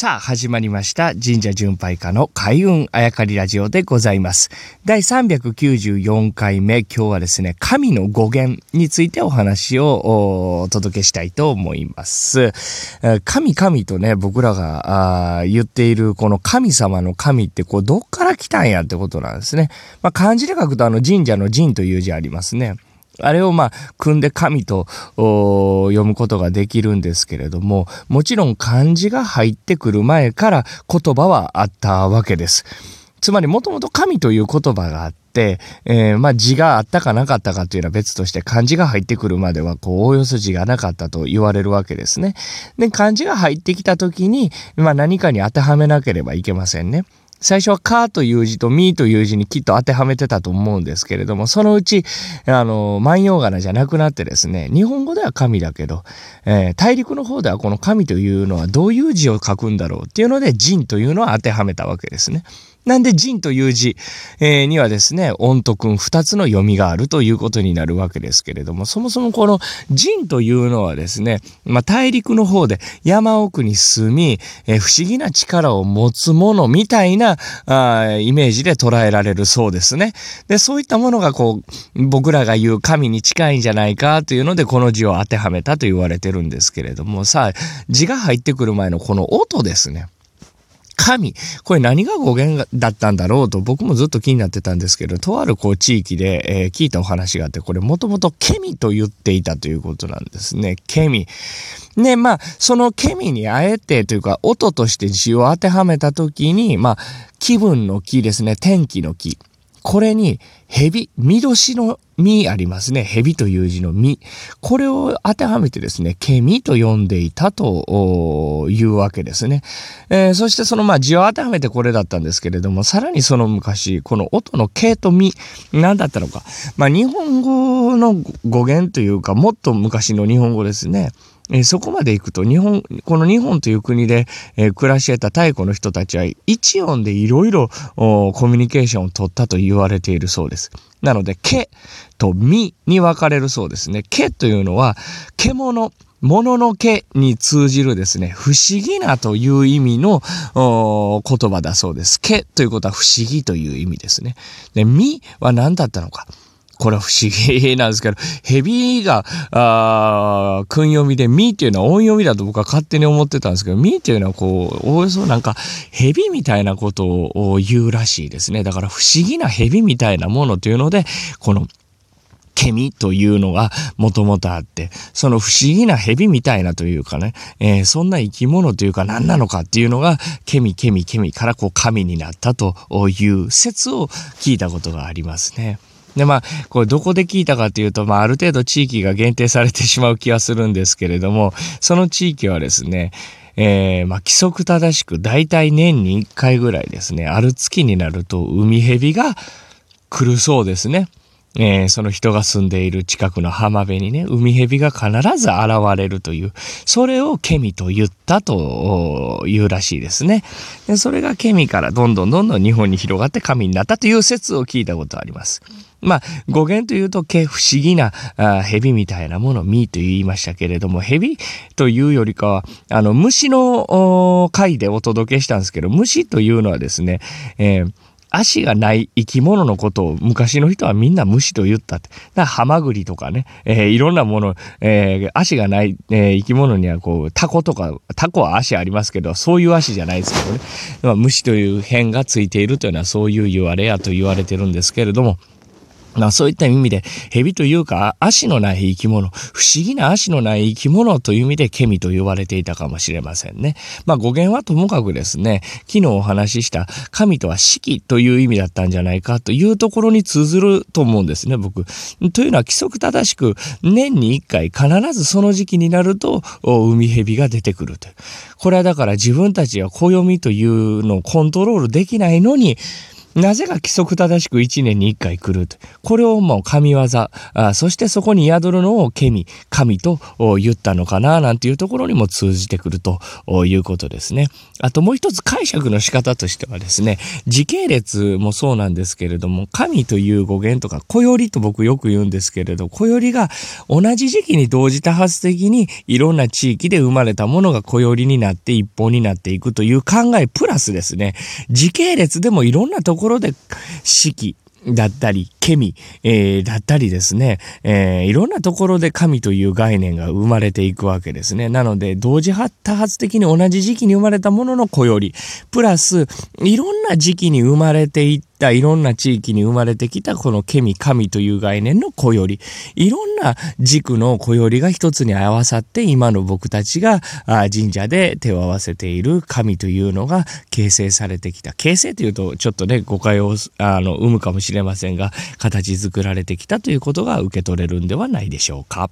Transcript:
さあ、始まりました。神社巡拝家の開運あやかりラジオでございます。第394回目、今日はですね、神の語源についてお話をお届けしたいと思います。神神とね、僕らが言っているこの神様の神ってこう、どっから来たんやってことなんですね。まあ、漢字で書くとあの神社の神という字ありますね。あれをまあ、組んで神と読むことができるんですけれども、もちろん漢字が入ってくる前から言葉はあったわけです。つまりもともと神という言葉があって、えー、まあ字があったかなかったかというのは別として漢字が入ってくるまではこうおおよそ字がなかったと言われるわけですね。で、漢字が入ってきた時に、まあ何かに当てはめなければいけませんね。最初はかという字とみという字にきっと当てはめてたと思うんですけれども、そのうち、あの、万葉仮名じゃなくなってですね、日本語では神だけど、えー、大陸の方ではこの神というのはどういう字を書くんだろうっていうので、人というのは当てはめたわけですね。なんで、人という字、えー、にはですね、音と君二つの読みがあるということになるわけですけれども、そもそもこの人というのはですね、まあ、大陸の方で山奥に住み、えー、不思議な力を持つものみたいなあイメージで捉えられるそうですね。で、そういったものがこう、僕らが言う神に近いんじゃないかというので、この字を当てはめたと言われてるんですけれども、さあ、字が入ってくる前のこの音ですね。神。これ何が語源だったんだろうと僕もずっと気になってたんですけど、とあるこう地域で、えー、聞いたお話があって、これもともとケミと言っていたということなんですね。ケミ。ね、まあ、そのケミにあえてというか、音として字を当てはめたときに、まあ、気分の気ですね、天気の気。これに、蛇、見年の実ありますね。蛇という字の実。これを当てはめてですね、ケミと呼んでいたというわけですね。えー、そしてそのまあ字を当てはめてこれだったんですけれども、さらにその昔、この音のケとミ、何だったのか。まあ日本語の語源というか、もっと昔の日本語ですね。え、そこまで行くと日本、この日本という国で、え、暮らしてた太古の人たちは一音でいろいろコミュニケーションを取ったと言われているそうです。なので、けとみに分かれるそうですね。けというのは、獣、物の毛に通じるですね、不思議なという意味の言葉だそうです。けということは不思議という意味ですね。で、みは何だったのか。これは不思議なんですけど、蛇が、あ訓読みで、みっていうのは音読みだと僕は勝手に思ってたんですけど、みっていうのはこう、おおよそなんか、蛇みたいなことを言うらしいですね。だから不思議な蛇みたいなものというので、この、ケミというのがもともとあって、その不思議な蛇みたいなというかね、えー、そんな生き物というか何なのかっていうのが、ケミケミケミからこう神になったという説を聞いたことがありますね。で、まあ、これどこで聞いたかというと、まあ、ある程度地域が限定されてしまう気はするんですけれども、その地域はですね、えー、まあ、規則正しく、大体年に1回ぐらいですね、ある月になると、海蛇が来るそうですね。えー、その人が住んでいる近くの浜辺にね、海蛇が必ず現れるという、それをケミと言ったというらしいですね。でそれがケミからどんどんどんどん日本に広がって神になったという説を聞いたことあります。まあ、語源というと、け不思議なあ蛇みたいなものをミーと言いましたけれども、蛇というよりかは、あの、虫の回でお届けしたんですけど、虫というのはですね、えー足がない生き物のことを昔の人はみんな虫と言ったって。だからハマグリとかね、えー、いろんなもの、えー、足がない、えー、生き物にはこう、タコとか、タコは足ありますけど、そういう足じゃないですけどね。まあ、虫という辺がついているというのはそういう言われやと言われてるんですけれども、まあそういった意味で、蛇というか足のない生き物、不思議な足のない生き物という意味でケミと呼ばれていたかもしれませんね。まあ語源はともかくですね、昨日お話しした神とは四季という意味だったんじゃないかというところに通ずると思うんですね、僕。というのは規則正しく年に一回必ずその時期になると海蛇が出てくるという。これはだから自分たちは暦というのをコントロールできないのに、なぜか規則正しく1年に1回来ると。これをもう神業、あそしてそこに宿るのをケミ、神と言ったのかな、なんていうところにも通じてくるということですね。あともう一つ解釈の仕方としてはですね、時系列もそうなんですけれども、神という語源とか、小よりと僕よく言うんですけれど、小よりが同じ時期に同時多発的にいろんな地域で生まれたものが小よりになって一本になっていくという考えプラスですね、時系列でもいろんなところころで四季、だったり、ケミ、えー、だったりですね、えー、いろんなところで神という概念が生まれていくわけですね。なので、同時多発的に同じ時期に生まれたものの子より、プラス、いろんな時期に生まれていったいろんな地域に生まれてきたこのケミ、神という概念の子より、いろんな軸の子よりが一つに合わさって、今の僕たちが神社で手を合わせている神というのが形成されてきた。形成というと、ちょっとね、誤解をあの生むかもしれませんが、形作られてきたということが受け取れるんではないでしょうか。